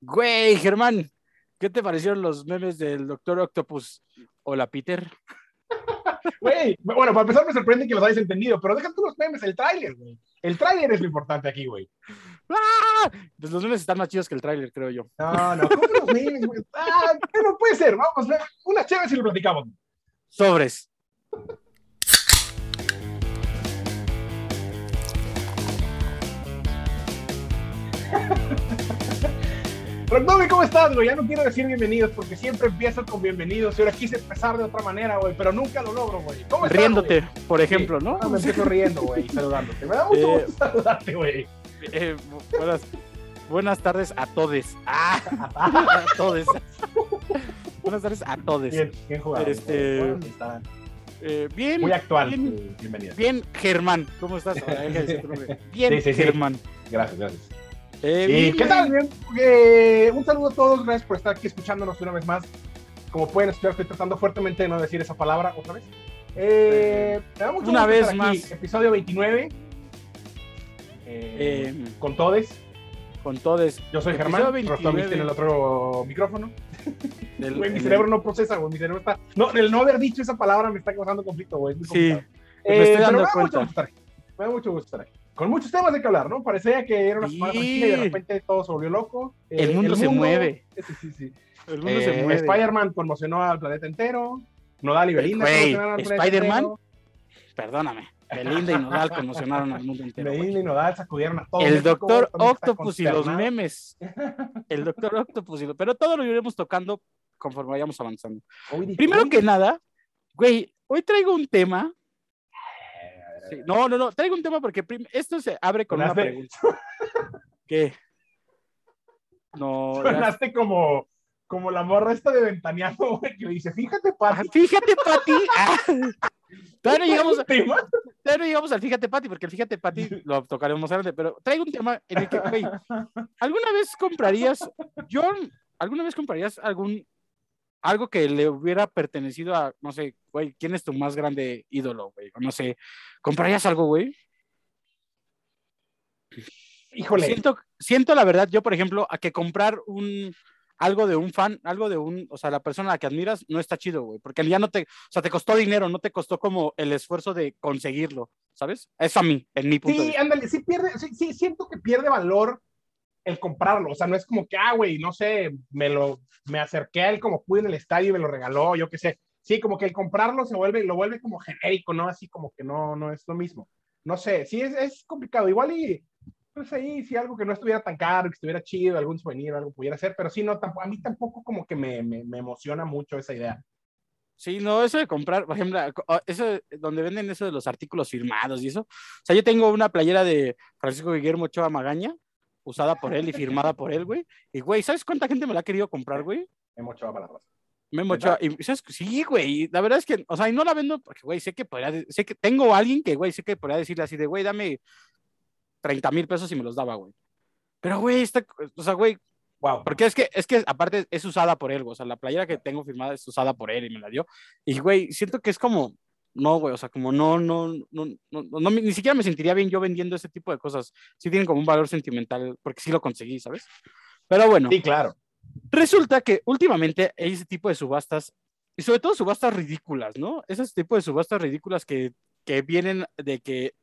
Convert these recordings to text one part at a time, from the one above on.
Güey, Germán, ¿qué te parecieron los memes del Doctor Octopus? Hola, Peter. Güey, bueno, para empezar me sorprende que los hayas entendido, pero deja tú los memes, el tráiler, güey. El tráiler es lo importante aquí, güey. ¡Ah! Pues los memes están más chidos que el tráiler, creo yo. No, no, ¿cómo los memes, güey? Ah, ¿qué no puede ser? Vamos, una chévere si lo platicamos. Sobres. Rockdomi, ¿cómo estás, güey? Ya no quiero decir bienvenidos porque siempre empiezo con bienvenidos y ahora quise empezar de otra manera, güey, pero nunca lo logro, güey. ¿Cómo estás, Riéndote, por ejemplo, ¿no? Ah, me empiezo riendo, güey, saludándote. Me da mucho Eh, gusto saludarte, güey. Eh, bu- buenas, buenas tardes a todes. Ah, a todes. buenas tardes a todes. Bien, bien jugado. Este-. Eh, bien, Muy actual. Bien, eh, bien, Germán. ¿Cómo estás? Bien, Sí, sí, sí. Germán. Gracias, gracias. Eh, ¿Y bien, qué tal? Bien, eh, un saludo a todos, gracias por estar aquí escuchándonos una vez más. Como pueden escuchar, estoy tratando fuertemente de no decir esa palabra otra vez. Eh, me da mucho Una gusto vez estar aquí, más. Episodio 29. Eh, con todes. con todes. Yo soy Germán, 29. Rostomis tiene el otro micrófono. del- Güey, mi cerebro el- no procesa, güey. Mi cerebro está. No, el no haber dicho esa palabra me está causando conflicto, güey. es muy Sí, me estoy dando me da cuenta. mucho gusto estar aquí. Me da mucho gusto estar aquí. Con muchos temas de que hablar, ¿no? Parecía que era una semana Sí. tranquila y de repente todo se volvió loco. Eh, El mundo se mueve. Sí, sí, sí. El mundo Eh, se mueve. Spider-Man conmocionó al planeta entero. Nodal y Belinda Güey, conmocionaron al planeta Spider-Man. Perdóname. Belinda y Nodal conmocionaron al mundo entero. Belinda y Nodal sacudieron a todos. El México, Doctor Octopus y los memes. El Doctor Octopus y los... Pero todo lo iremos tocando conforme vayamos avanzando. Primero que nada, güey, hoy traigo un tema. Sí, no, no, no, traigo un tema porque esto se abre con una Sonaste- pregunta. ¿Qué? No, ya- Sonaste como, como la morra esta de ventaneando, güey, que le dice, fíjate, Ah, Pati. Fíjate, Pati. Ah. Todavía no llegamos, todavía no llegamos al Fíjate, Pati, porque el Fíjate, Pati lo tocaremos más adelante, pero traigo un tema en el que, güey, ¿alguna vez comprarías, John, alguna vez comprarías algún, algo que le hubiera pertenecido a, no sé, güey, ¿quién es tu más grande ídolo, güey? O no sé, ¿comprarías algo, güey? Híjole, Siento, siento la verdad, yo, por ejemplo, a que comprar un algo de un fan, algo de un, o sea, la persona a la que admiras, no está chido, güey, porque ya no te, o sea, te costó dinero, no te costó como el esfuerzo de conseguirlo, ¿sabes? Eso a mí, en mi punto de sí, vista. ándale, sí pierde, sí, sí, siento que pierde valor el comprarlo. O sea, no es como que, ah, güey, no sé, me lo, me acerqué a él como pude en el estadio y me lo regaló, yo qué sé. Sí, como que el comprarlo se vuelve, lo vuelve como genérico, ¿no? Así como que no, no es lo mismo. No sé, sí es, es complicado. Igual y, pues ahí, si algo que no estuviera tan caro, que estuviera chido, algún souvenir, algo pudiera ser, pero sí, no, tampoco, a mí tampoco como que me, me, me emociona mucho esa idea. Sí, no, eso de comprar, por ejemplo, co- eso donde venden eso de los artículos firmados y eso. O sea, yo tengo una playera de Francisco Guillermo Ochoa Magaña, usada por él y firmada por él, güey. Y, güey, ¿sabes cuánta gente me la ha querido comprar, güey? Me mochaba para la raza. Memo. Ochoa, y ¿sabes? Sí, güey, la verdad es que, o sea, y no la vendo porque, güey, sé que podría, sé que tengo a alguien que, güey, sé que podría decirle así de, güey, dame 30 mil pesos y me los daba, güey. Pero, güey, está, o sea, güey, Wow. porque es que, es que aparte es usada por él, güey, o sea, la playera que tengo firmada es usada por él y me la dio. Y, güey, siento que es como, no, güey, o sea, como no, no, no, no, no, no, ni siquiera me sentiría bien yo vendiendo ese tipo de cosas. Sí tienen como un valor sentimental porque sí lo conseguí, ¿sabes? Pero bueno. Sí, claro. Resulta que últimamente hay ese tipo de subastas, y sobre todo subastas ridículas, ¿no? Ese tipo de subastas ridículas que, que vienen de que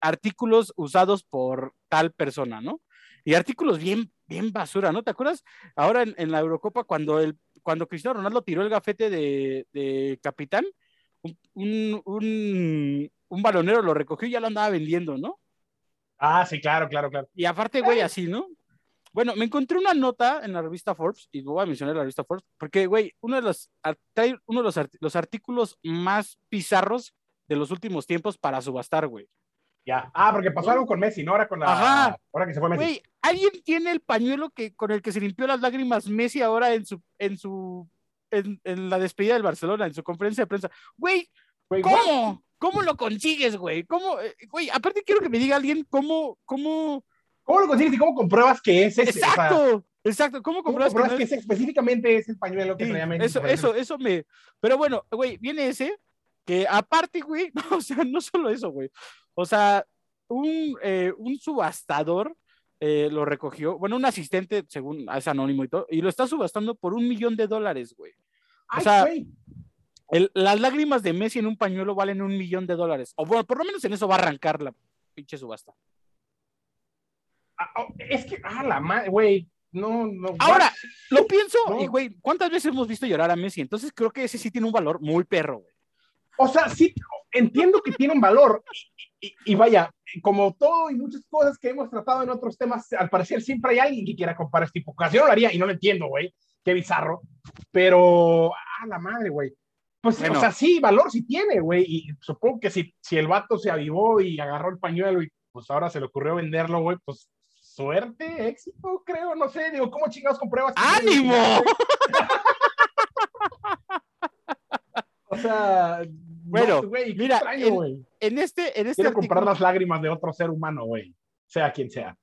artículos usados por tal persona, ¿no? Y artículos bien, bien basura, ¿no? ¿Te acuerdas ahora en, en la Eurocopa cuando, el, cuando Cristiano Ronaldo tiró el gafete de, de capitán? Un, un, un, balonero lo recogió y ya lo andaba vendiendo, ¿no? Ah, sí, claro, claro, claro. Y aparte, güey, así, ¿no? Bueno, me encontré una nota en la revista Forbes, y voy a mencionar la revista Forbes, porque, güey, uno de los, uno de los, art- los artículos más bizarros de los últimos tiempos para subastar, güey. Ya. Ah, porque pasó algo con Messi, ¿no? Ahora con la. Ajá. Ahora que se fue Messi. Güey, ¿alguien tiene el pañuelo que, con el que se limpió las lágrimas Messi ahora en su, en su, en, en la despedida del Barcelona, en su conferencia de prensa? Güey, ¿cómo? ¿Cómo lo consigues, güey? ¿Cómo? eh, Güey, aparte quiero que me diga alguien cómo, cómo... ¿Cómo lo consigues y cómo compruebas que es ese? O sea, Exacto, exacto, ¿cómo ¿Cómo compruebas que compruebas no que es- ese específicamente es el pañuelo que Sí, traía eso, eso, eso me. Pero bueno, güey, viene ese, que aparte, güey, o sea, no solo eso, güey. O sea, un, eh, un subastador eh, lo recogió, bueno, un asistente, según es anónimo y todo, y lo está subastando por un millón de dólares, güey. O sea, el- las lágrimas de Messi en un pañuelo valen un millón de dólares. O bueno, por lo menos en eso va a arrancar la pinche subasta. Ah, oh, es que, ah, la madre, güey. No, no. Ahora, lo pienso, No. y güey, ¿cuántas veces hemos visto llorar a Messi? Entonces creo que ese sí tiene un valor muy perro, güey. O sea, sí, entiendo que tiene un valor. Y, y- y vaya, como todo y muchas cosas que hemos tratado en otros temas, al parecer siempre hay alguien que quiera comprar este tipo. Yo no lo haría y no lo entiendo, güey. Qué bizarro. Pero, ah, la madre, güey. Pues, Bueno. o sea, sí, valor sí tiene, güey. Y supongo que si, si el vato se avivó y agarró el pañuelo y pues ahora se le ocurrió venderlo, güey, pues suerte, éxito, creo, no sé. Digo, ¿cómo chingados compruebas? ¡Ánimo! O sea, Bueno, no, mira, extraño, en-. En este, en este Quiero comprar artículo, las lágrimas de otro ser humano, güey. Sea quien sea.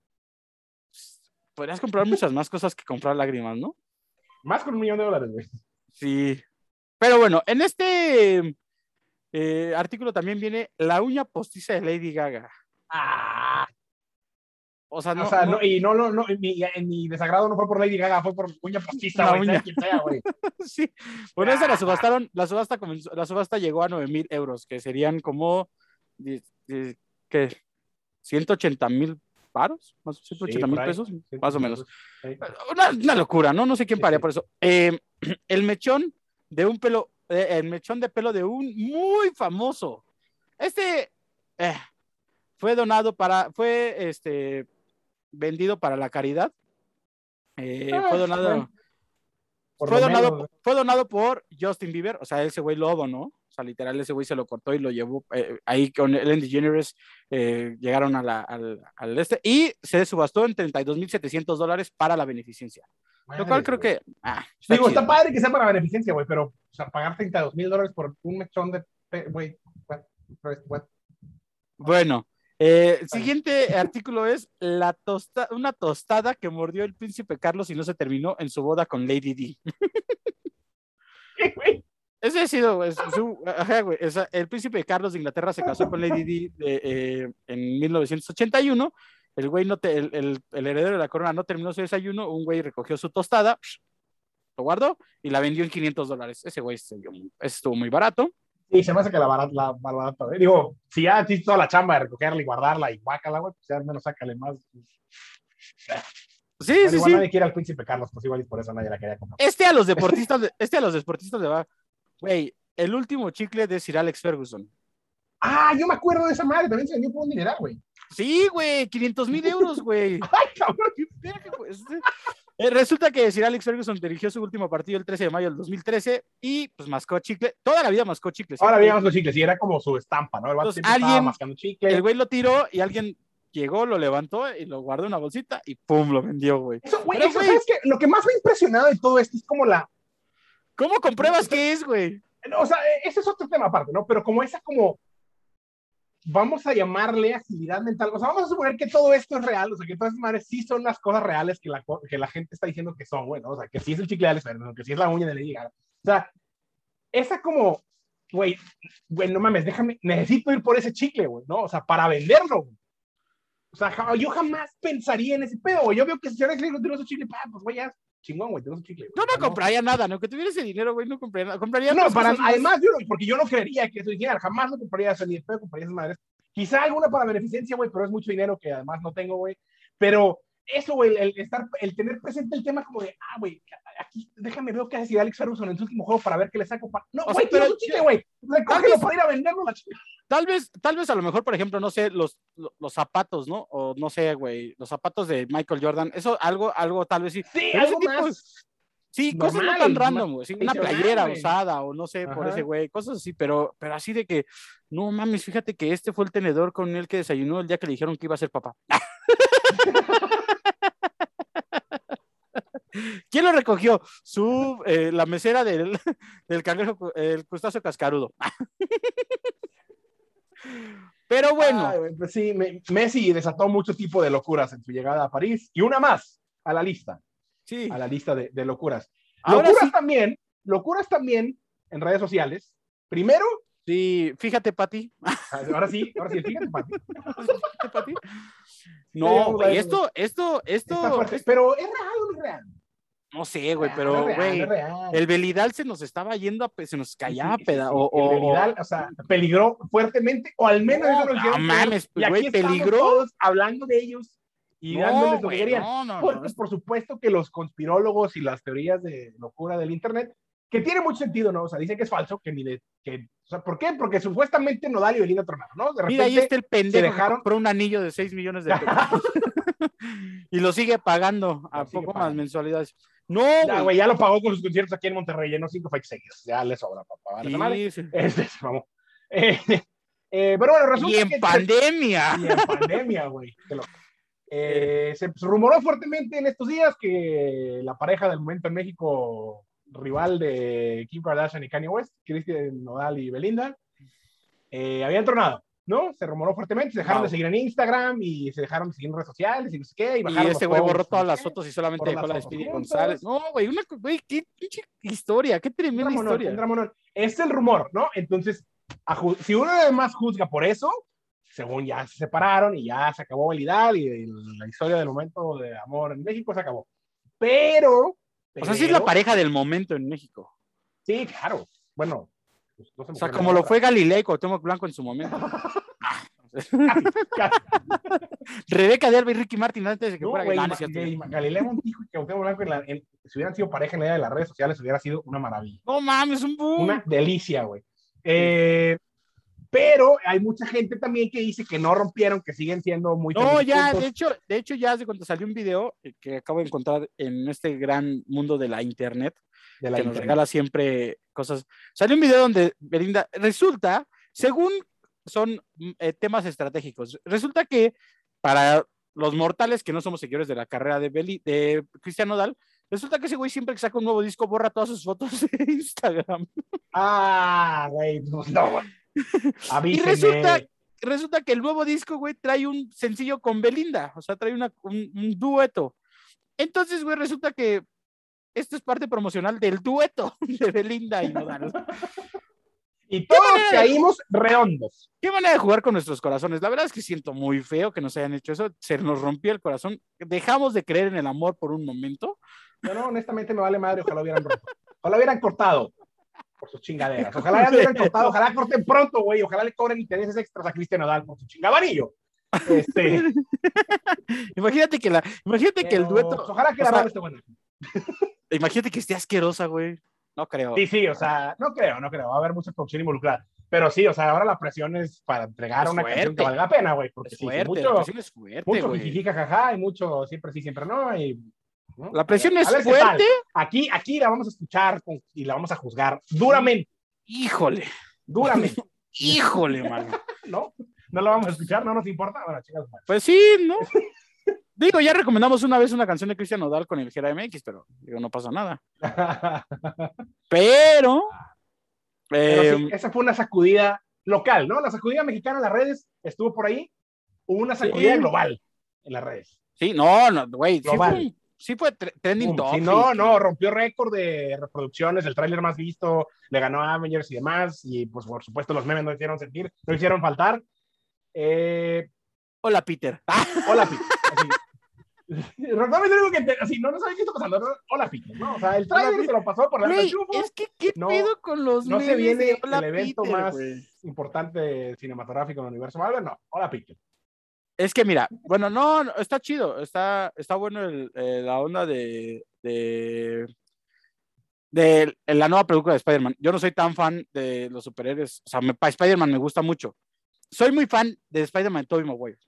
podrías comprar muchas más cosas que comprar lágrimas, ¿no? Más con un millón de dólares, güey. Sí. Pero bueno, en este eh, artículo también viene la uña postiza de Lady Gaga. Ah, O sea, no, o sea, no- no, y no, no, no, en mi, en mi desagrado no fue por Lady Gaga, fue por uña postiza, La güey. sea uña. quien sea, güey. sí. Bueno, esa la Ah. subastaron, la subasta comenzó- la subasta llegó a 9 mil euros, que serían como ¿qué? 180 mil paros, más 180 mil pesos, más o menos. Una, una locura, ¿no? No sé quién paría por eso. Eh, el mechón de un pelo, eh, el mechón de pelo de un muy famoso. Este eh, fue donado para, fue este vendido para la caridad. Ah, fue donado, fue donado, menos, fue donado por Justin Bieber, o sea, ese güey lo donó. Sea, literal, ese güey se lo cortó y lo llevó eh, ahí con Ellen DeGeneres. eh, llegaron a la- al, al este y se subastó en 32.700 dólares para la beneficencia. Lo cual creo güey. que. ah, está Digo, chido. está padre que sea para beneficencia, güey, pero, o sea, pagar 32 mil dólares por un mechón de, güey, what? What? Bueno, eh, siguiente artículo es la tosta, una tostada que mordió el príncipe Carlos y no se terminó en su boda con Lady D. ¿Qué, güey? Ese ha sido güey, su- ajá, güey, o sea, el príncipe Carlos de Inglaterra se casó con Lady D de, eh, en 1981. El güey no te, el, el- el heredero de la corona no terminó su desayuno. Un güey recogió su tostada, lo guardó y la vendió en 500 dólares. Ese güey se dio estuvo muy barato. Sí, se me hace que la barata, la barata, güey. Digo, si ya hiciste toda la chamba de recogerla y guardarla y guácala, güey, pues ya al menos sácale más. Sí, Pero sí, igual sí. nadie quiere al príncipe Carlos, pues igual y por eso nadie la quería comprar. Este a los deportistas, de- este a los deportistas le va. Güey, el último chicle de Sir Alex Ferguson. Ah, yo me acuerdo de esa madre, también se vendió por un dineral, güey. Sí, güey, 500 mil euros, güey. Ay, cabrón. Verga, güey, este- Eh, resulta que Sir Alex Ferguson dirigió su último partido el 13 de mayo del 2013 y pues mascó chicle. Toda la vida mascó chicle. Ahora siempre. veíamos los chicles y era como su estampa, ¿no? El Entonces, alguien- mascando chicle. El güey lo tiró y alguien llegó, lo levantó y lo guardó en una bolsita y pum, lo vendió, güey. Eso, güey, Pero, eso, güey. ¿sabes qué? Lo que más me ha impresionado de todo esto es como la. ¿Cómo compruebas que es, güey? no, o sea, e- ese es otro tema aparte, ¿no? Pero como esa, como. Vamos a llamarle agilidad mental. O sea, vamos a suponer que todo esto es real. O sea, que todas esas madres sí son las cosas reales que la, que la gente está diciendo que son, güey, ¿no? O sea, que sí es el chicle de Alex Ferguson, que sí es la uña de Lady Gaga. O sea, esa como. Güey, güey, no mames, déjame. Necesito ir por ese chicle, güey, ¿no? O sea, para venderlo, güey. O sea, yo jamás pensaría en ese pedo, güey. Yo veo que si Alex Ferguson tiró su chicle, pa, pues, güey, ya chingón, güey, su chicle. güey. Yo O sea, no compraría nada, ¿no? Que tuviera ese dinero, güey, no compraría nada. Compraría no, para, más. además, yo no, porque yo no creería que eso hiciera, jamás lo compraría eso, ni de pedo compraría esas madres. Quizá alguna para beneficencia, güey, pero es mucho dinero que además no tengo, güey. Pero eso, güey, el, estar, el tener presente el tema como de, ah, güey, aquí, déjame ver qué hace Alex Ferguson en su último juego para ver qué le saco. pa-". No, güey, pero- su chicle, güey. Recógelo para ir a venderlo la. Tal vez, tal vez a lo mejor, por ejemplo, no sé, los, lo- los zapatos, ¿no? O no sé, güey, los zapatos de Michael Jordan. Eso, algo, algo tal vez sí. Sí, Pero algo tipo- más. Sí, cosas no tan random, güey. sí, una playera usada o no sé, por ese güey, cosas así, pero, pero así de que, no mames, fíjate que este fue el tenedor con el que desayunó el día que le dijeron que iba a ser papá. ¿Quién lo recogió? Su, eh, la mesera del, del cangrejo, el crustáceo cascarudo. Pero bueno, güey, pues sí, me- Messi desató mucho tipo de locuras en su llegada a París y una más a la lista. sí. a la lista de, de locuras. Ahora locuras sí. también, locuras también en redes sociales. Primero, Sí, fíjate, Pati. Ahora sí, ahora sí, fíjate, Pati. Fíjate, Pati. No, güey, esto, esto, esto, pero ¿es real o no es real? No sé, güey, pero, güey, el Belidal se nos estaba yendo, a se nos callaba, Sí, sí, peda, sí, o, el o- Belidal, o sea, peligró fuertemente, o al menos eso No, nos no mames, y güey, peligró. todos hablando de ellos y no, dándoles lo que querían. no, no, no, Porque, por supuesto, que los conspirólogos y las teorías de locura del Internet, que tiene mucho sentido, ¿no? O sea, dicen que es falso, que ni de. Que, o sea, ¿Por qué? Porque supuestamente Nodal y Belinda tronaron, ¿no? De repente. Mira, ahí está el pendejo que dejaron- compró un anillo de 6 millones de pesos y lo sigue pagando a sigue poco más mensualidades. No, Ya, güey. ya lo pagó con sus conciertos aquí en Monterrey, llenó cinco fechas seguidas. Ya le sobra pagar esa madre. Sí, sí. Este. Eh, eh, pero bueno, resulta Y en que- pandemia. Y en pandemia, güey. Eh, se rumoró fuertemente en estos días que la pareja del momento en México, rival de Kim Kardashian y Kanye West, Christian Nodal y Belinda, eh, habían tronado, ¿no? Se rumoró fuertemente, se dejaron Wow. de seguir en Instagram y se dejaron de seguir en redes sociales y no sé qué. Y, Y este güey borró todas las fotos y solamente dejó la de Speedy. González. No, güey, una, güey, qué pinche historia, qué tremenda dramonón, historia. un dramonón. Es el rumor, ¿no? Entonces, si uno además juzga por eso, según ya se separaron y ya se acabó el Idal y la historia del momento de amor en México se acabó. Pero. O sea, sí es la pero- pareja del momento en México. Sí, claro. Bueno. Pues, O sea, como lo fue Galilea y Cuauhtémoc Blanco en su momento. Casi, casi. Rebeca de Alba y Ricky Martin antes de que No, fuera güey, Galilea, Montijo y Cuauhtémoc Blanco, en la- en- si hubieran sido pareja en la era de las redes sociales, hubiera sido una maravilla. No mames, un boom. Una delicia, güey. Eh, pero hay mucha gente también que dice que no rompieron, que siguen siendo muy No, ya, juntos. de hecho, de hecho, ya hace cuando salió un video eh, que acabo de encontrar en este gran mundo de la internet, de la que nos regala siempre cosas. Salió un video donde Belinda, resulta, según son mm, eh, temas estratégicos, resulta que para los mortales que no somos seguidores de la carrera de, Beli, de Cristian Nodal, resulta que ese güey siempre que saca un nuevo disco borra todas sus fotos de Instagram. Ah, güey, no, güey. Y resulta, resulta que el nuevo disco, güey, trae un sencillo con Belinda, o sea, trae una- un, un dueto. Entonces, güey, resulta que esto es parte promocional del dueto de Belinda y Nodal. Y todos manera de- caímos redondos. Qué manera de jugar con nuestros corazones. La verdad es que siento muy feo que nos hayan hecho eso. Se nos rompió el corazón. Dejamos de creer en el amor por un momento. Yo no, honestamente me vale madre, ojalá hubieran roto. Ojalá hubieran cortado por sus chingaderas. Ojalá ya hubieran cortado, ojalá corten pronto, güey. Ojalá le cobren intereses extras a Cristian Nodal por su chingabanillo. Este, Imagínate que la, imagínate que el dueto, pues, ojalá que la sea, esté buena. Imagínate que esté asquerosa, güey. No creo. Sí, sí, o sea, no creo, no creo. Va a haber mucha producción involucrada. Pero sí, o sea, ahora la presión es para entregar Es una canción fuerte. que valga la pena, güey. Porque es sí, sí, fuerte, la mucho, presión es fuerte, mucho güey. jajaja, y mucho siempre sí, siempre no. Y, ¿no? La presión A es ver fuerte. Aquí, aquí la vamos a escuchar con- y la vamos a juzgar duramente, Híjole, duramente, híjole, mano. ¿no? No la vamos a escuchar, no nos importa. Bueno, chicas, Pues sí, ¿no? Digo, ya recomendamos una vez una canción de Cristian Nodal con el Gera MX, pero digo, no pasa nada. Pero, Pero eh, sí, esa fue una sacudida local, ¿no? La sacudida mexicana en las redes estuvo por ahí. Hubo una sacudida Sí. global en las redes. sí, no, no, güey, sí sí fue tre- trending topic. Sí, no, no, rompió récord de reproducciones, el tráiler más visto, le ganó a Avengers y demás, y pues por supuesto los memes no hicieron sentir, no hicieron faltar. Eh, Hola, Peter. Ah, hola, Pete. Así. Lo único que así, no, no sabía qué está pasando. Hola, Pete. ¿no? O sea, el tráiler Pete. se lo pasó por la güey, es que, ¿qué No, pedo con los No se viene el evento Peter, más güey? importante cinematográfico en el universo Marvel, no. Hola, Pete. Es que mira, bueno, no, no, está chido, está, está bueno el- eh, la onda de, de, de la nueva película de Spider-Man. Yo no soy tan fan de los superhéroes, o sea, me, Spider-Man me gusta mucho. Soy muy fan de Spider-Man de Tobey Maguire.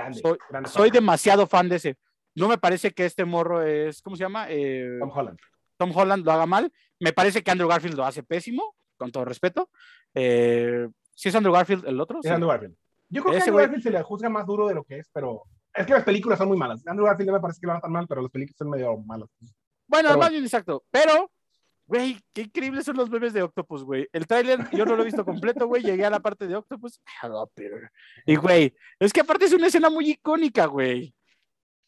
Grande. Soy, grande soy demasiado fan de ese. No me parece que este morro es, ¿cómo se llama? Eh, Tom Holland. Tom Holland lo haga mal. Me parece que Andrew Garfield lo hace pésimo, con todo respeto. Eh, ¿Sí es Andrew Garfield el otro? Es Sí. Andrew Garfield. Yo creo que Ese Andrew güey- Garfield se le juzga más duro de lo que es, pero es que las películas son muy malas. Andrew Garfield no me parece que lo haga tan mal, pero las películas son medio malas. Bueno, Pero más bueno. bien exacto. Pero, güey, qué increíbles son los memes de Octopus, güey. El tráiler yo no lo he visto completo, güey. Llegué a la parte de Octopus. Hello, Peter. Y, güey, es que aparte es una escena muy icónica, güey.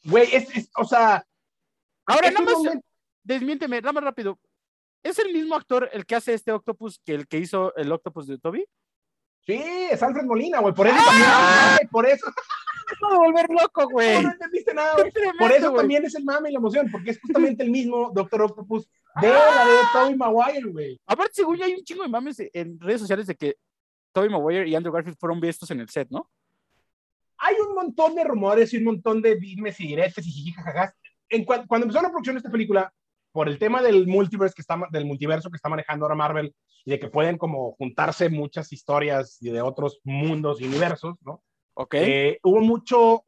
Güey, es, es- o sea, Ahora, nada más, momento- desmiénteme, nada más rápido. ¿Es el mismo actor el que hace este octopus que el que hizo el octopus de Toby? Sí, es Alfred Molina, güey. Por eso ¡Ah! también. ay, por eso. A volver loco, güey. No, no entendiste nada, güey. Por eso también es el mame y la emoción, porque es justamente el mismo Doctor Octopus de la de Tobey Maguire, güey. Aparte, según yo, hay un chingo de mames en redes sociales de que Tobey Maguire y Andrew Garfield fueron vistos en el set, ¿no? Hay un montón de rumores y un montón de dimes y diretes y jijijajajas. En cua- cuando empezó la producción de esta película, por el tema del multiverse que está, del multiverso que está manejando ahora Marvel y de que pueden como juntarse muchas historias y de otros mundos y universos, ¿no? Ok. Eh, hubo mucho,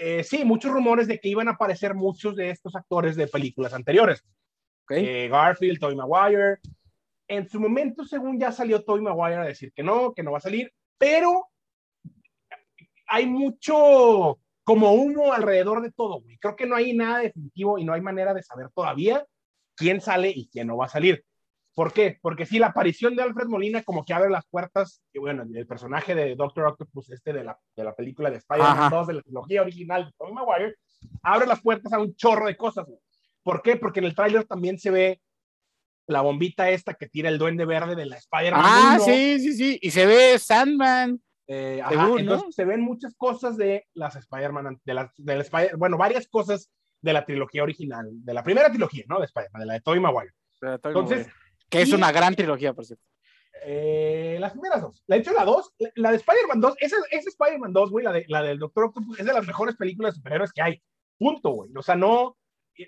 eh, sí, muchos rumores de que iban a aparecer muchos de estos actores de películas anteriores. ok. Eh, Garfield, Tobey Maguire. En su momento, según ya salió Tobey Maguire a decir que no, que no va a salir, pero hay mucho como humo alrededor de todo, güey. Creo que no hay nada definitivo y no hay manera de saber todavía quién sale y quién no va a salir. ¿Por qué? Porque sí, la aparición de Alfred Molina como que abre las puertas, y bueno, el personaje de Doctor Octopus, este de la, de la película de Spider-Man Ajá. 2, de la trilogía original de Tobey Maguire, abre las puertas a un chorro de cosas, güey. ¿Por qué? Porque en el tráiler también se ve la bombita esta que tira el duende verde de la Spider-Man Ah, 1. sí, sí, sí. Y se ve Sandman. Eh, ajá, Según, ¿no? entonces se ven muchas cosas de las Spider-Man, de las, del Spider bueno, varias cosas de la trilogía original, de la primera trilogía, ¿no? De Spider-Man, de la de Tobey Maguire. de Tobey Entonces, Maguire. que es y- una gran trilogía, por cierto. Eh, las primeras dos. De hecho, la dos, la, la de Spider-Man 2, esa, esa Spider-Man 2, güey, la, de, la del Doctor Octopus, es de las mejores películas de superhéroes que hay. Punto, güey. O sea, no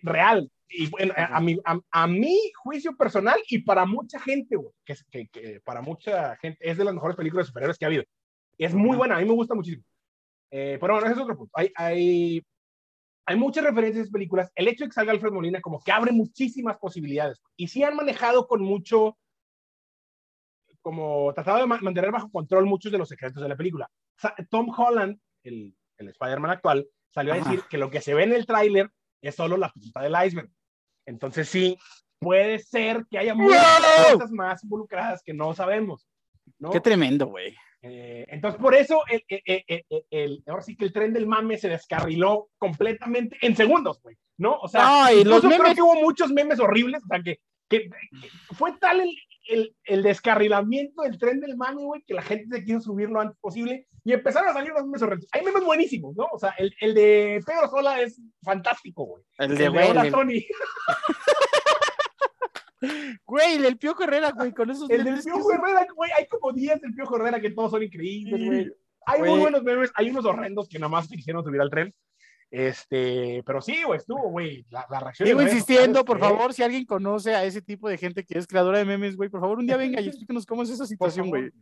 real. Y bueno, a, a mi, a, a mi juicio personal y para mucha gente, güey, que, que, que para mucha gente es de las mejores películas de superhéroes que ha habido. Es muy buena, a mí me gusta muchísimo. Eh, pero bueno, ese es otro punto. Hay, hay, hay muchas referencias a esas películas. El hecho de que salga Alfred Molina como que abre muchísimas posibilidades. Y sí han manejado con mucho, como tratado de ma- mantener bajo control muchos de los secretos de la película. Tom Holland, el, el Spider-Man actual, salió a Ajá. decir que lo que se ve en el tráiler es solo la punta del iceberg. Entonces sí, puede ser que haya muchas ¡Wow! cosas más involucradas que no sabemos. ¿no? Qué tremendo, güey. Eh, entonces, por eso, el, el- el- el- el- ahora sí que el tren del mame se descarriló completamente en segundos, güey, ¿no? O sea, No, y los incluso creo memes- que hubo muchos memes horribles, o sea, que, que- que fue tal el, el, el descarrilamiento del tren del mame, güey, que la gente se quiso subir lo antes posible y empezaron a salir los memes horribles. Hay memes buenísimos, ¿no? O sea, el, el de Pedro Sola es fantástico, güey. El El de de güey. Hola, el- Tony. Güey, el del Piojo Herrera, güey, con esos El del que Piojo Herrera, güey, hay como 10 del Piojo Herrera que todos son increíbles, Sí, güey. Hay güey. muy buenos memes, hay unos horrendos que nada más quisieron subir al tren. Este, pero sí, güey, estuvo, güey. La, la reacción. Sigo insistiendo, por fue- favor, si alguien conoce a ese tipo de gente que es creadora de memes, güey, por favor, un día venga y explíquenos cómo es esa Por situación, favor, güey.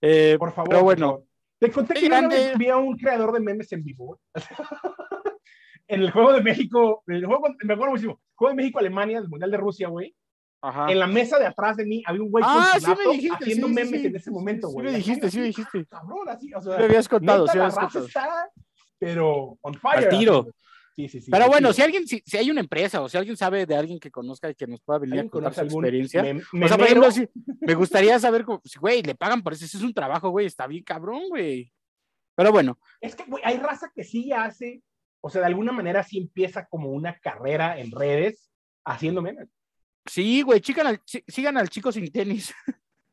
Eh, por favor. pero por bueno. Te conté que una grande. vez vi a un creador de memes en vivo, en el juego de México, el juego, me acuerdo muchísimo, juego de México-Alemania, del Mundial de Rusia, güey. Ajá. En la mesa de atrás de mí había un güey Ah, con sí su me laptop dijiste, haciendo sí, sí, memes sí. en ese momento, Sí güey. me Así, dijiste, sí me dijiste. Cabrón, así, o sea, Sí me habías contado, neta, sí me habías contado. está, pero on fire. Al tiro. así, Sí, sí, sí. Pero bueno, si alguien, si, si hay una empresa o si alguien sabe de alguien que conozca y que nos pueda venir a ¿Alguien contar su experiencia. mem- O sea, por ejemplo, sí, me gustaría saber, si, güey, le pagan por eso, ese es un trabajo, güey, está bien cabrón, güey. Pero bueno, Es que, güey, hay raza que sí hace, o sea, de alguna manera sí empieza como una carrera en redes haciendo memes. Sí, güey, al- sigan al chico sin tenis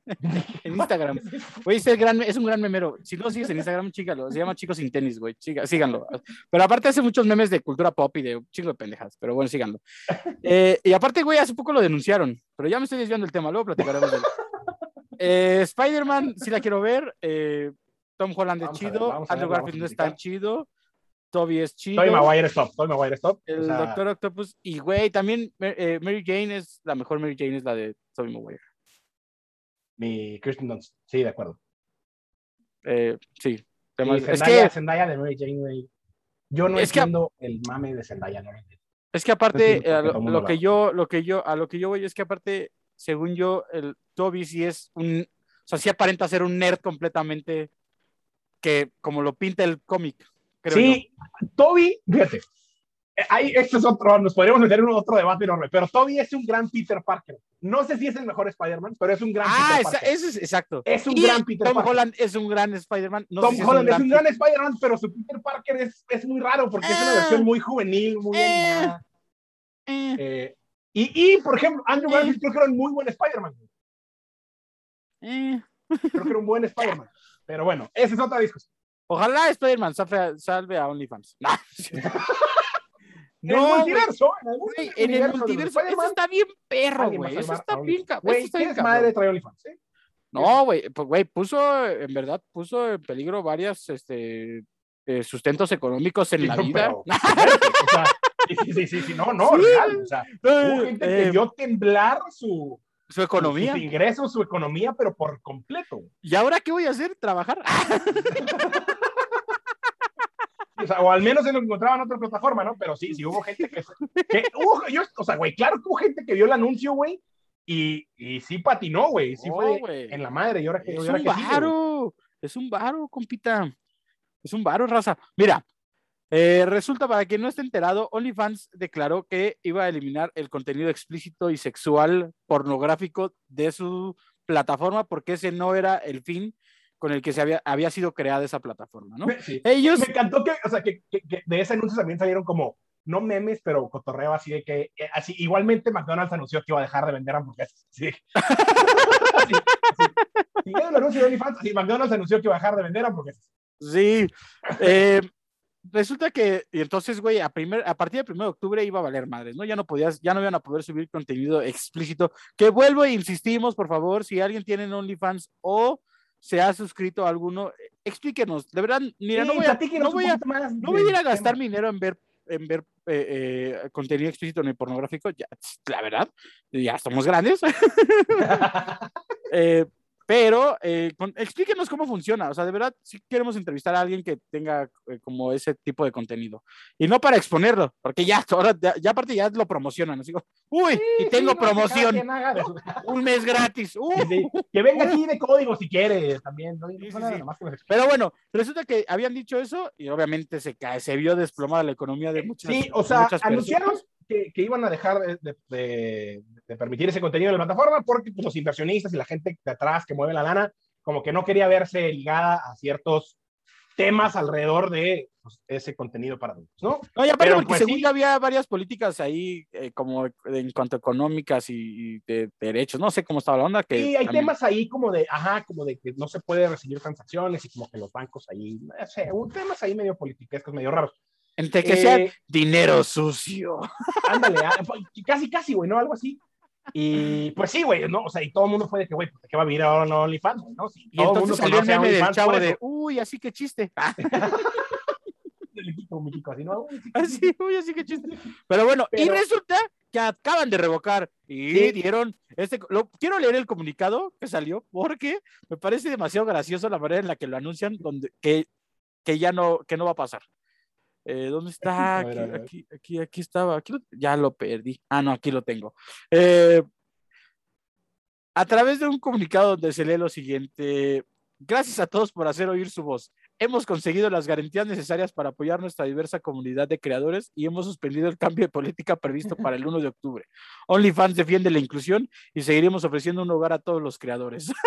en Instagram. Güey, es, el gran, es un gran memero. Si no sigues en Instagram, chígalo. Se llama Chico Sin Tenis, güey. Síganlo. Pero aparte hace muchos memes de cultura pop y de un chingo de pendejas. Pero bueno, síganlo. Eh, y aparte, güey, hace poco lo denunciaron. Pero ya me estoy desviando del tema. Luego platicaremos de él. Eh, Spider-Man, sí la quiero ver. Eh, Tom Holland es Vamos a ver, chido. Andrew ver, vamos Garfield no es tan chido. Toby es chido. Toy Maguire stop, Toy Maguire stop. El o sea, Doctor Octopus. Y, güey, también eh, Mary Jane es la mejor Mary Jane, es la de Tobey Maguire. mi Kirsten Dunst, sí, de acuerdo. Eh, sí. Sí, Además, es Zendaya, que Zendaya de Mary Jane, güey. Yo no Es que- entiendo el mame de Zendaya, no lo entiendo. Es que aparte, eh, a lo, el lo que yo, lo que yo, a lo que yo voy es que aparte, según yo, el Toby sí es un, o sea, sí aparenta ser un nerd completamente que como lo pinta el cómic, creo Sí, Toby, fíjate, eh, ahí, esto es otro, nos podríamos meter en otro debate enorme, pero Toby es un gran Peter Parker. No sé si es el mejor Spider-Man, pero es un gran Ah, Peter Parker. ese es exacto. Es un Y gran Peter Tom Parker. Holland es un gran Spider-Man. No Tom si Holland es un gran gran Spider-Man, pero su Peter Parker es, es muy raro porque es una Ah. versión muy juvenil, muy Eh. Eh, Eh, Y, y, por ejemplo, Andrew Garfield creo que era un muy buen Spider-Man. Eh, Creo que era un buen Spider-Man. Pero bueno, esa es otra discusión. Ojalá Spider-Man salve, salve a OnlyFans. En el No, multiverso, en, el multiverso, eso está bien perro, güey. Eso está bien, Güey, eso está ¿quién bien es madre trae OnlyFans? ¿eh? No, güey, pues, güey, puso, en verdad, puso en peligro varias, este, eh, sustentos económicos en Sí, la no, vida. pero- o sea, sí, sí, sí, sí, no, no, Sí. real. O sea, hubo Eh, gente que vio temblar su, su economía. sus ingresos, su economía, pero por completo. ¿Y ahora qué voy a hacer? ¿Trabajar? O, sea, o al menos se lo encontraba en otra plataforma, ¿no? Pero sí, sí hubo gente que... que hubo- yo, o sea, güey, claro que hubo gente que vio el anuncio, güey, y, y sí patinó, güey. Sí No, fue güey. en la madre. Y ahora que, Es ahora un que sigue, varo, es un varo, compita. Es un varo, raza. Mira, eh, resulta para quien no esté enterado, OnlyFans declaró que iba a eliminar el contenido explícito y sexual pornográfico de su plataforma porque ese no era el fin con el que se había, había sido creada esa plataforma, ¿no? Sí. Ellos, Me encantó que, o sea, que, que- que de ese anuncio también salieron como, no memes, pero cotorreo así de que, eh, así, igualmente McDonald's anunció que iba a dejar de vender hamburguesas. Sí. Así, así. Siguiendo el anuncio de OnlyFans, así, McDonald's anunció que iba a dejar de vender hamburguesas. sí. eh, resulta que, y entonces, güey, a, primer, a partir del 1 de octubre iba a valer madres, ¿no? Ya no podías, ya no iban a poder subir contenido explícito. Que vuelvo e insistimos, por favor, si alguien tiene OnlyFans o se ha suscrito a alguno, explíquenos. De verdad, mira, Sí, no voy a, no voy a, no voy a ir a gastar mi dinero en ver, en ver eh, eh, contenido explícito ni pornográfico. Ya, la verdad, ya somos grandes. Eh, pero eh, con- explíquenos cómo funciona. O sea, de verdad, si queremos entrevistar a alguien que tenga eh, como ese tipo de contenido. Y no para exponerlo, porque ya, ahora, ya, ya aparte ya lo promocionan. Así como, uy, y Sí, tengo sí, no, promoción, un mes gratis. uh. Sí, sí. Que venga aquí de código si quiere también. No, No Sí, sí, sí. que. Pero bueno, resulta que habían dicho eso y obviamente se, cae, se vio desplomada la economía de muchas Sí, o sea, anunciaron. Que, que iban a dejar de, de- de- de permitir ese contenido en la plataforma porque pues, los inversionistas y la gente de atrás que mueve la lana, como que no quería verse ligada a ciertos temas alrededor de pues, ese contenido para adultos, ¿no? No, y aparte Pero, porque pues, según sí. había varias políticas ahí eh, como en cuanto a económicas y, y de derechos, no sé cómo estaba la onda. Que Y hay también- temas ahí como de, ajá, como de que no se puede recibir transacciones y como que los bancos ahí, no sé, un temas ahí medio politiquescos, medio raros. Entre que sea Eh, dinero sucio. Ándale, ah, casi, casi, güey, ¿no? Algo así. Y pues sí, güey, ¿no? O sea, y todo el mundo fue de que, güey, pues, ¿de qué va a vivir ahora no OnlyFans, ¿no? Sí, Y todo entonces salió el meme del chavo por de, uy, así que chiste. Así, ¿no? Uy, sí, así, uy, así que chiste. Pero bueno, y resulta que acaban de revocar y Sí. dieron este, lo, quiero leer el comunicado que salió porque me parece demasiado gracioso la manera en la que lo anuncian, donde que, que ya no, que no va a pasar. Eh, ¿Dónde está? Aquí, ver. aquí, aquí, aquí estaba. Aquí lo- ya lo perdí. Ah, no, aquí lo tengo. Eh, a través de un comunicado donde se lee lo siguiente. Gracias a todos por hacer oír su voz. Hemos conseguido las garantías necesarias para apoyar nuestra diversa comunidad de creadores y hemos suspendido el cambio de política previsto para el 1 de octubre. OnlyFans defiende la inclusión y seguiremos ofreciendo un hogar a todos los creadores.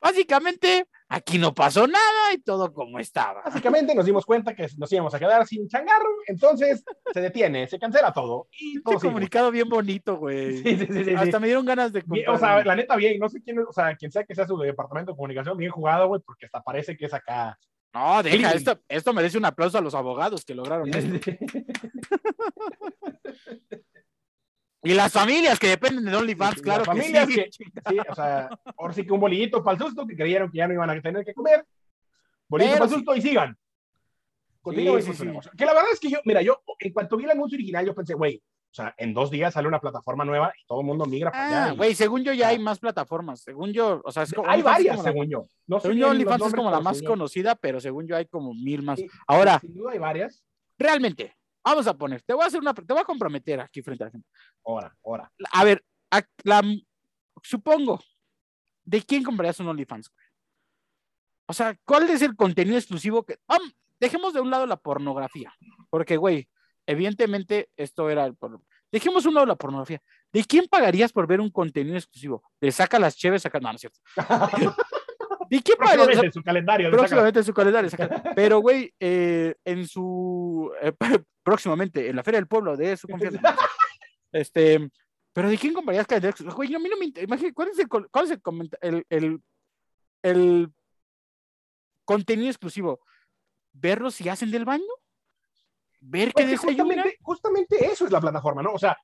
Básicamente, aquí no pasó nada y todo como estaba. Básicamente nos dimos cuenta que nos íbamos a quedar sin changarro, entonces se detiene, se cancela todo. Y todo Este comunicado bien bonito, güey. Sí, sí, sí, sí, Hasta sí. me dieron ganas de o sea, la neta, bien, no sé quién, o sea, quien sea que sea su departamento de comunicación, bien jugado, güey, porque hasta parece que es acá. No, deja, Clean. esto, esto merece un aplauso a los abogados que lograron esto. Y las familias que dependen de OnlyFans, Las claro que familias sí. que- Sí, o sea, ahora sí que un bolillito para el susto, que creyeron que ya no iban a tener que comer. Bolillito para el susto y sigan. Continúen Sí, sí, sí. Que la verdad es que yo, mira, yo en cuanto vi el anuncio original, yo pensé, güey, o sea, en dos días sale una plataforma nueva y todo el mundo migra para allá. Ah, y- güey, según yo ya hay más plataformas. Según yo, o sea, es como, Hay varias, como la- según yo. No según yo, OnlyFans es como la más conocida, pero según yo hay como mil más. Sí, Ahora, Sin duda hay varias. realmente, vamos a poner, te voy a hacer una, te voy a comprometer aquí frente a la gente. Ahora, ahora. A ver, a- la, supongo, ¿de quién comprarías un OnlyFans? O sea, ¿cuál es el contenido exclusivo que... Dejemos de un lado la pornografía, porque, güey, evidentemente esto era... el por- Dejemos de un lado la pornografía. ¿De quién pagarías por ver un contenido exclusivo? ¿De saca las cheves, saca... No, no es cierto. ¿Y qué Próximamente parece? en su calendario. Próximamente en su calendario. saca. Pero, güey, eh, en su. eh, próximamente, en la Feria del Pueblo de su confianza. este. Pero ¿de quién comprarías calendario? exclusivo? Güey, a mí no me inter- imagina- ¿Cuál es el, cuál es el, el, el, el contenido exclusivo? ¿Verlos si hacen del baño? ¿Ver qué desayunan? justamente, justamente eso es la plataforma, ¿no? O sea,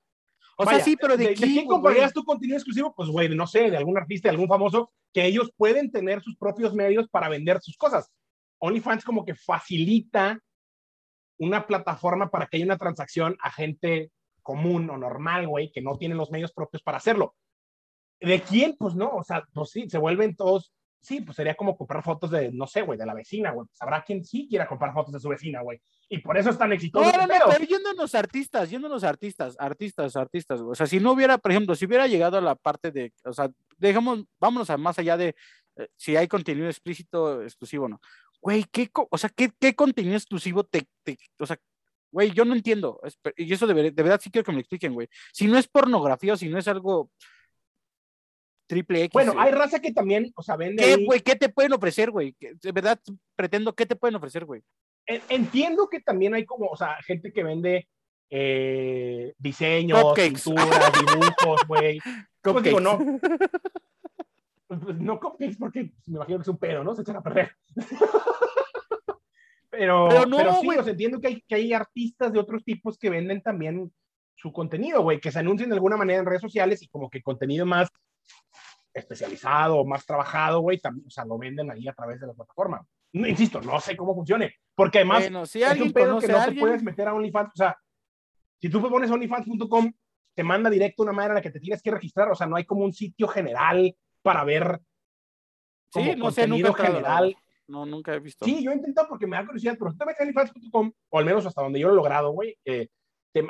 O sea, vaya, sí, pero ¿de, ¿de, quién, quién güey? comprarías tu contenido exclusivo? Pues, güey, no sé, de algún artista, de algún famoso, que ellos pueden tener sus propios medios para vender sus cosas. OnlyFans como que facilita una plataforma para que haya una transacción a gente común o normal, güey, que no tienen los medios propios para hacerlo. ¿De quién? Pues no, o sea, pues sí, se vuelven todos, sí, pues sería como comprar fotos de, no sé, güey, de la vecina, güey. Pues habrá quien sí quiera comprar fotos de su vecina, güey. Y por eso es tan exitoso. No, no, no, pero yéndonos artistas, yéndonos artistas, artistas, artistas. güey. O sea, si no hubiera, por ejemplo, si hubiera llegado a la parte de, o sea, dejamos, vámonos a más allá de eh, si hay contenido explícito, exclusivo o no. Güey, ¿qué, o sea, ¿qué, qué contenido exclusivo te, te- o sea, güey, yo no entiendo. Y eso de, ver- de verdad sí quiero que me lo expliquen, güey. Si no es pornografía o si no es algo triple X. Bueno, eh, hay raza que también, o sea, vende ¿Qué, güey? ¿Qué te pueden ofrecer, güey? De verdad pretendo, ¿qué te pueden ofrecer, güey? En- Entiendo que también hay como, o sea, gente que vende eh, diseños, Cupcakes. pinturas, dibujos, güey. Pues digo, no. Pues, no cupcakes porque me imagino que es un pedo, ¿no? Se echan a perder. pero, Pero no, pero sí, güey. o sea, entiendo que hay, que hay artistas de otros tipos que venden también su contenido, güey, que se anuncian de alguna manera en redes sociales y como que contenido más especializado, más trabajado, güey, también, o sea, lo venden ahí a través de la plataforma. No, insisto, no sé cómo funcione, porque además Bueno, si es un pedo que no te puedes meter a OnlyFans. O sea, si tú pones onlyfans.com, te manda directo una manera en la que te tienes que registrar. O sea, no hay como un sitio general para ver como Sí, no sé, nunca contenido entrado, la general. No, nunca he visto. Sí, yo he intentado porque me da curiosidad, pero si tú te metes a onlyfans.com, o al menos hasta donde yo lo he logrado, güey, eh,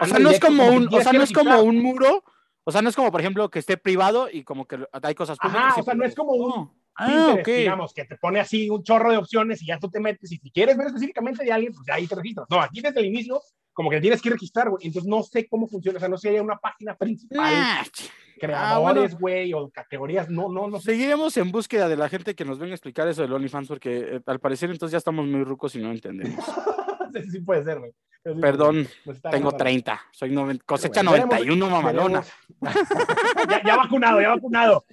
o sea, no es como un, o sea, no es como un muro, o sea, no es como, por ejemplo, que esté privado y como que hay cosas Ajá, públicas. o sea, no es como un. Ah, Pinterest, digamos, que te pone así un chorro de opciones y ya tú te metes. Y si quieres ver específicamente de alguien, pues ahí te registras. No, aquí desde el inicio, como que tienes que registrar, güey. Entonces no sé cómo funciona. O sea, no sé si hay una página principal, Nah, ch- creadores, güey, o categorías. No, no, no sé. Seguiremos en búsqueda de la gente que nos venga a explicar eso del OnlyFans, porque eh, al parecer entonces ya estamos muy rucos y no entendemos. sí, sí puede ser, güey. Perdón, tengo agarrando. 30, soy noven- cosecha Bueno, veremos- 91 mamalona. ya, ya vacunado, ya vacunado.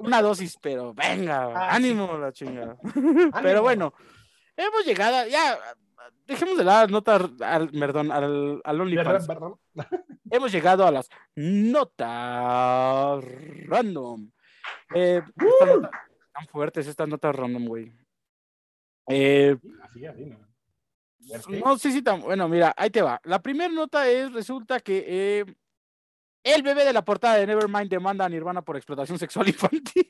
Una dosis, pero venga, Ah, sí. ánimo la chingada. Ánimo. Pero bueno, hemos llegado, ya, dejemos de lado las notas, al, perdón, al, al OnlyFans. Hemos llegado a las notas random. Eh, notas- tan fuertes estas notas random, güey. Eh, Así, así, ¿no? Fuerte. no sé si tan. Bueno, mira, ahí te va. La primera nota es: resulta que eh, el bebé de la portada de Nevermind demanda a Nirvana por explotación sexual infantil.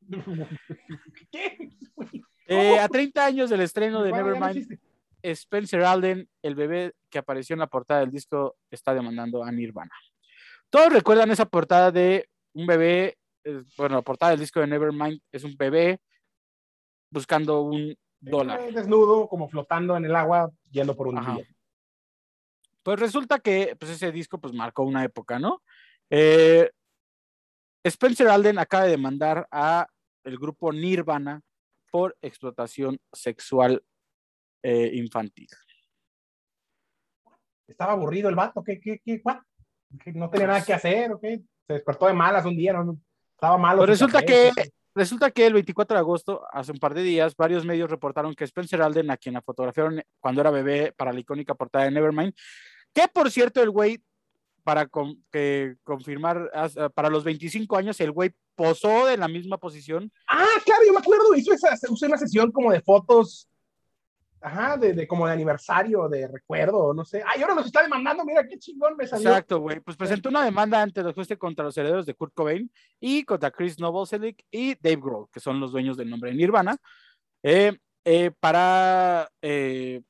¿Qué? Eh, a 30 años del estreno de Bueno, Nevermind. Spencer Alden, el bebé que apareció en la portada del disco, está demandando a Nirvana. Todos recuerdan esa portada de un bebé, bueno, la portada del disco de Nevermind es un bebé buscando un dólar. Eh, Desnudo, como flotando en el agua, yendo por un Ajá. día. Pues resulta que pues ese disco pues marcó una época, ¿no? Eh, Spencer Alden acaba de demandar a el grupo Nirvana por explotación sexual eh, infantil. Estaba aburrido el vato, ¿qué, qué, qué, no tenía nada que hacer, ¿o qué? Se despertó de malas un día, ¿no? Estaba malo. Pues su resulta café, que Resulta que el 24 de agosto, hace un par de días, varios medios reportaron que Spencer Alden, a quien la fotografiaron cuando era bebé para la icónica portada de Nevermind, que por cierto el güey, para que confirmar, as- para los 25 años, el güey posó de la misma posición. Ah, claro, yo me acuerdo, hizo, esa, una sesión como de fotos, ajá, de, de como de aniversario, de recuerdo, no sé. Ay, ahora nos está demandando, mira qué chingón me salió. Exacto, güey. Pues presentó una demanda ante los jueces contra los herederos de Kurt Cobain y contra Chris Novoselic y Dave Grohl, que son los dueños del nombre de Nirvana, eh, eh, para eh,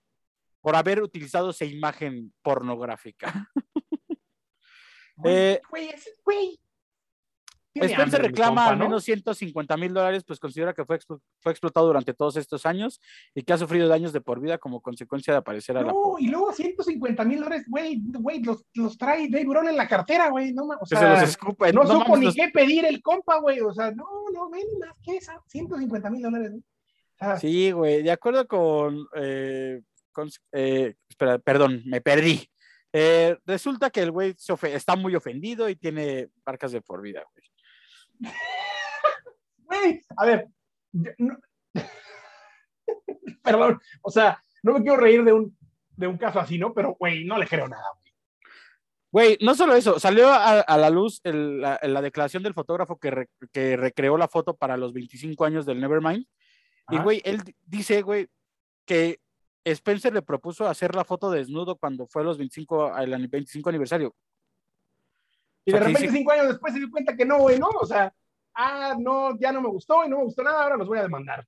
por haber utilizado esa imagen pornográfica. Güey, Eh, güey, güey. Spencer hambre, mi reclama compa, al ¿no? menos 150 mil dólares, pues considera que fue, fue explotado durante todos estos años y que ha sufrido daños de por vida como consecuencia de aparecer a la No, y luego 150 mil dólares, güey, güey, los, los trae Dave Grohl en la cartera, güey, no o sea, se los escupa. no, No supo mames, ni los- qué pedir el compa, güey, o sea, no, no, ven más que esa, 150 mil dólares, güey. O sea, Sí, güey, de acuerdo con, eh, con- eh, espera, perdón, me perdí. Eh, resulta que el güey está muy ofendido y tiene marcas de por vida, güey. Güey, a ver, no- perdón, o sea, no me quiero reír de un, de un caso así, ¿no? Pero, güey, no le creo nada, güey. Güey, no solo eso, salió a, a la luz el- la, la declaración del fotógrafo que, re- que recreó la foto para los 25 años del Nevermind. Y, güey, él di- dice, güey, que Spencer le propuso hacer la foto desnudo cuando fue los 25, al ani- 25 aniversario. Y de repente cinco años después se dio cuenta que no, güey, ¿no? O sea, ah, no, ya no me gustó y no me gustó nada, ahora los voy a demandar.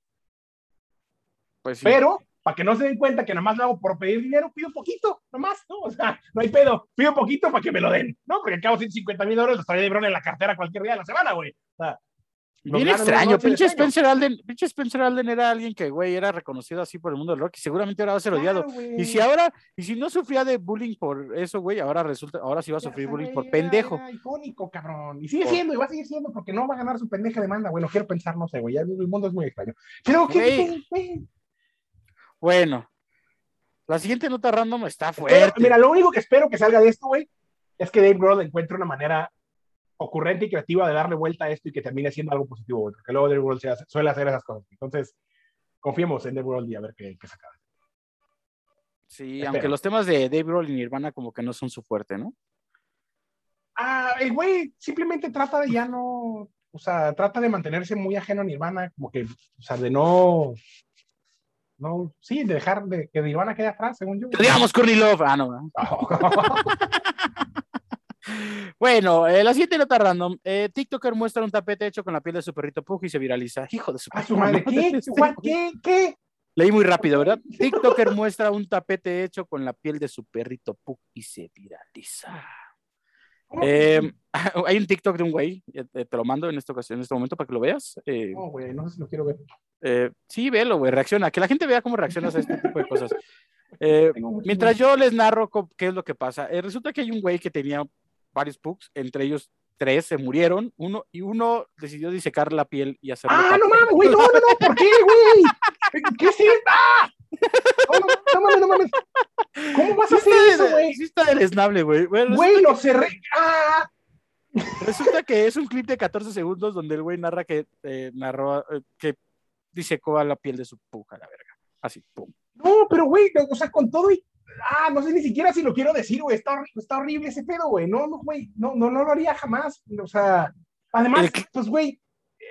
Pues sí. Pero, para que no se den cuenta que nada más lo hago por pedir dinero, pido poquito, nomás, ¿no? O sea, no hay pedo, pido poquito para que me lo den, ¿no? Porque acabo 150 mil dólares, los estaría de Bron en la cartera cualquier día de la semana, güey. O sea, Bien extraño, pinche. Spencer Alden, pinche Spencer Alden era alguien que, güey, era reconocido así por el mundo del rock y seguramente ahora va a ser odiado. Claro, güey. Y si ahora, y si no sufría de bullying por eso, güey, ahora resulta, ahora sí va a sufrir bullying por era- pendejo. era icónico, cabrón. Y sigue Por- siendo, y va a seguir siendo, porque no va a ganar su pendeja demanda, güey. No quiero pensar, no sé, güey. ya El mundo es muy extraño. Pero, ¿qué? Bueno, la siguiente nota random está fuerte. mira, lo único que espero que salga de esto, güey, es que Dave Grohl encuentre una manera ocurrente y creativa de darle vuelta a esto y que termine siendo algo positivo. Porque luego se hace- suele hacer esas cosas. Entonces, confiemos en Dave Grohl y a ver qué, qué saca. Sí, Espero. aunque los temas de Dave Grohl y Nirvana como que no son su fuerte, ¿no? Ah, el güey simplemente trata de ya no, o sea, trata de mantenerse muy ajeno a Nirvana, como que, o sea, de no, no, sí, de dejar de que Nirvana quede atrás, según yo. Te digamos Courtney Love. Ah, no. ¿verdad? Bueno, eh, la siguiente nota random. Eh, TikToker muestra un tapete hecho con la piel de su perrito Pug y se viraliza. Hijo de su A su madre, ¿qué? ¿Qué? ¿Qué? Leí muy rápido, ¿verdad? TikToker muestra un tapete hecho con la piel de su perrito Pug y se viraliza. ¿Cómo? Eh, hay un TikTok de un güey, te lo mando en esta ocasión, en este momento para que lo veas. Eh, No, güey, no sé si lo quiero ver. eh, sí, velo, güey, reacciona, que la gente vea cómo reaccionas a este tipo de cosas. Mientras yo les narro qué es lo que pasa, resulta que hay un güey que tenía varios pugs, entre ellos tres se murieron, uno y uno decidió disecar la piel y hacerlo. Ah, no mames, güey, no, no, no, ¿por qué, güey? ¿Qué es esto? ¡Ah! No, no, no mames, no mames. ¿Cómo vas Sí a hacer está, eso, güey? sí está deleznable, güey. Güey, lo cerré. ¡Ah! Resulta que es un clip de 14 segundos donde el güey narra que eh, narró eh, que disecó a la piel de su pug a la verga. Así, pum. No, pero güey, o sea, con todo y. Ah, no sé ni siquiera si lo quiero decir, güey. Está, está horrible ese pedo, güey. No, no, güey. No, no, no lo haría jamás. O sea, además, El pues, güey,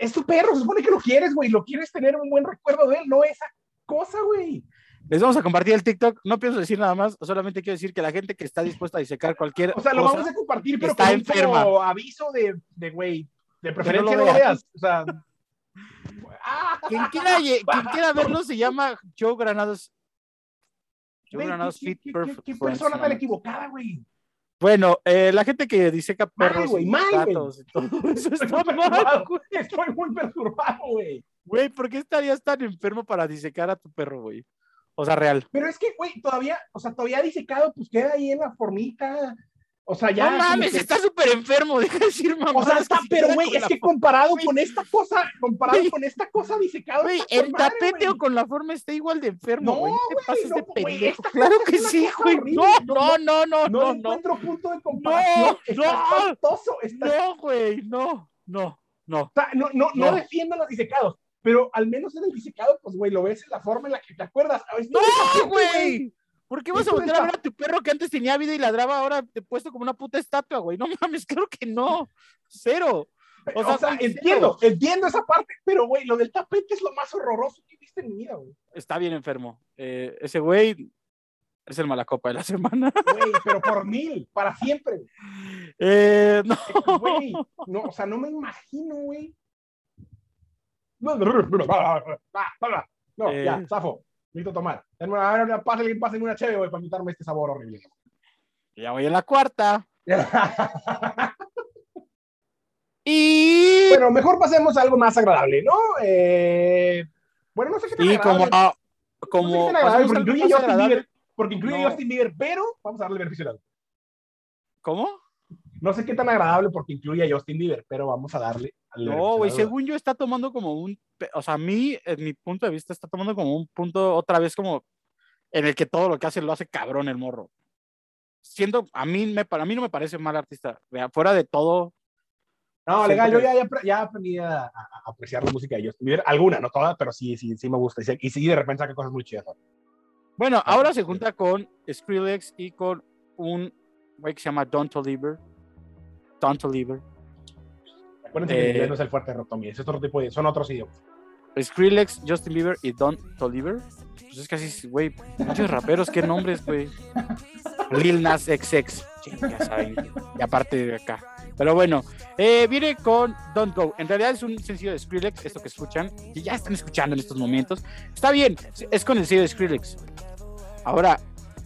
es tu perro. Se supone que lo quieres, güey. Lo quieres tener un buen recuerdo de él, no esa cosa, güey. Les vamos a compartir el TikTok. No pienso decir nada más, solamente quiero decir que la gente que está dispuesta a disecar cualquier O sea, lo cosa, vamos a compartir, pero está con enferma. como aviso de, de, güey, de no preferencia lo no lo veas. O sea. ah, Quien quiera, quien quiera verlo se llama Joe Granados. Güey, ¿qué, Fit qué- Perfect qué- qué persona tan no. equivocada, güey? Bueno, eh, la gente que diseca Mal, perros, y mal, gatos y todo eso Estoy está muy mal, perturbado. güey. Estoy muy perturbado, güey. Güey, ¿por qué estarías tan enfermo para disecar a tu perro, güey? O sea, real. Pero es que, güey, todavía, o sea, todavía disecado, pues queda ahí en la formita. O sea, ya. no mames, que- está súper enfermo, deja de decir mamá. O sea, está, pero, güey, es que comparado con esta cosa, comparado con esta cosa disecado. Güey, el madre, tapete o con la forma está igual de enfermo, No, güey. No, güey, no, de pendejo. Claro que sí, güey. No, No, no, no, no, No, no, no. encuentro punto de comparación. no. Está, No, güey, no, no, no. o sea, no, no, no No. defiendo los disecados, pero al menos en el disecado, pues, güey, lo ves en la forma en la que te acuerdas. A veces ¡No, güey! ¿Por qué vas a volver a ver a tu perro que antes tenía vida y ladraba, ahora te he puesto como una puta estatua, güey? No mames, claro que no. Cero. O O sea, cero. entiendo, entiendo esa parte, pero, güey, lo del tapete es lo más horroroso que he visto en mi vida, güey. Está bien enfermo. Eh, ese güey es el malacopa de la semana. Güey, pero por mil, para siempre. Eh, no. Güey, no, o sea, no me imagino, güey. No, Eh. ya, zafo. Necesito tomar. Ahora pásenle, pásenme una chévere, güey, para quitarme este sabor horrible. Ya voy en la cuarta. Y Bueno, mejor pasemos a algo más agradable, ¿no? Eh, bueno, no sé qué tan Y como, ah, No sé como qué tan agradable, porque incluye Justin agradable- Bieber, porque incluye No. Justin Bieber, pero vamos a darle beneficio duda. ¿Cómo? No sé qué tan agradable porque incluye a Justin Bieber, pero vamos a darle No, güey, según yo está tomando como un, o sea, a mí, en mi punto de vista, está tomando como un punto otra vez como en el que todo lo que hace lo hace cabrón el morro. Siendo, a mí, me, para mí no me parece mal artista. Fuera de todo, No, Siento legal, yo ya, ya, ya aprendí a, a- a apreciar la música de Bieber. Alguna, no toda, pero sí, sí, sí me gusta. Y sí, y sí, de repente saca cosas muy chidas. Bueno, Ah, ahora se junta con Skrillex y con un güey que se llama Don Toliver. Don Toliver. Acuérdense que el Eh, inglés no es el fuerte de Rotomi, es otro tipo de, son otros idiomas. Skrillex, Justin Bieber y Don Toliver. Pues es casi, güey, muchos raperos, qué nombres, güey. Lil Nas XX. Chinga, saben. Y aparte de acá. Pero bueno, eh, viene con Don't Go. En realidad es un sencillo de Skrillex, esto que escuchan, y ya están escuchando en estos momentos. Está bien, es con el sello de Skrillex. Ahora,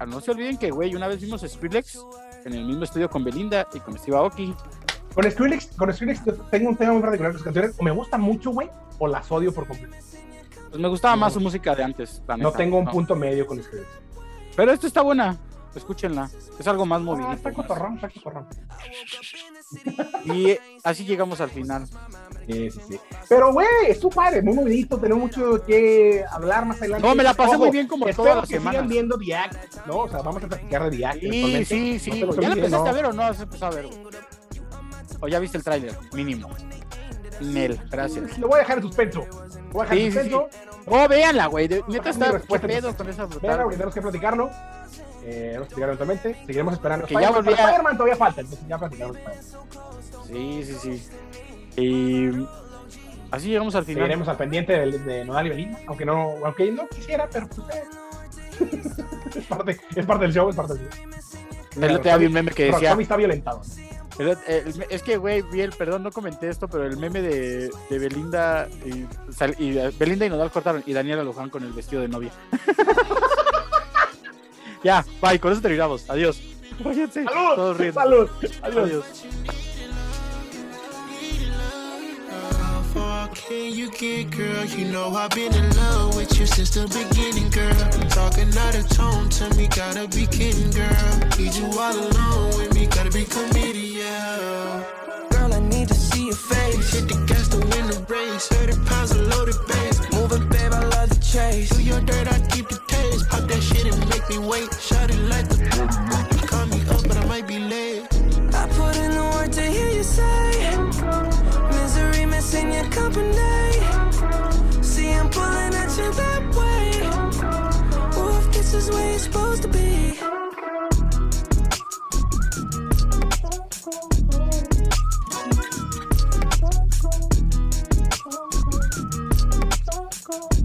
no se olviden que, güey, una vez vimos a Skrillex en el mismo estudio con Belinda y con Steve Aoki. Con Skrillex, con Skrillex tengo un tema muy particular sus canciones. O me gusta mucho, güey, o las odio por completo. Pues me gustaba No. más su música de antes. la No tengo un No. punto medio con Skrillex. Pero esta está buena. Escúchenla. Es algo más Ah, movidito. está cotorrón, está cotorrón. Y así llegamos al final. Sí, sí, sí. Pero, güey, estuvo padre, muy movidito, tenemos mucho que hablar más adelante. No, me la pasé Ojo, muy bien como todas las que semanas. sigan viendo The Act, ¿no? O sea, vamos a platicar de The Act. Sí, sí, sí. ¿Ya la empezaste ¿no? a ver o no? ¿Has empezado a ver? güey? ¿O ya viste el tráiler? Mínimo. Nel, gracias. Lo voy a dejar en suspenso. Voy a dejar Sí, en sí, suspenso. Oh, véanla, güey. Neta está. ¿Qué respuesta, pedo con esa brutal? güey, tenemos que platicarlo. Eh, vamos a platicar eventualmente. Seguiremos esperando. Que ya Spider-Man, volví a- para Spider-Man todavía falta, entonces ya platicamos. Sí, sí, sí. Y así llegamos al final. Seguiremos al pendiente de, de Nodal y Belinda, aunque no, aunque no quisiera, pero pues, eh. es, parte, es parte del show, es parte del show. El otro día vi un meme que decía. Roxy está violentado. El- el- es que, güey, vi el. Perdón, no comenté esto, pero el meme de, de Belinda y, sal- y, eh, Belinda y Nodal cortaron y Daniela Luján con el vestido de novia. ya, bye, con eso terminamos. Adiós. Váyanse. ¡Salud! Todos riendo. ¡Salud! Adiós. Adiós. Can you get, girl? You know I've been in love with you since the beginning, girl. Talking out of tone to me, gotta be kidding, girl. Need you all alone with me, gotta be committed, Girl, I need to see your face. Hit the gas to win the race. 30 pounds of loaded bass. Moving, babe, I love the chase. Do your dirt, I keep the taste. Pop that shit and make me wait. Shut it Coco.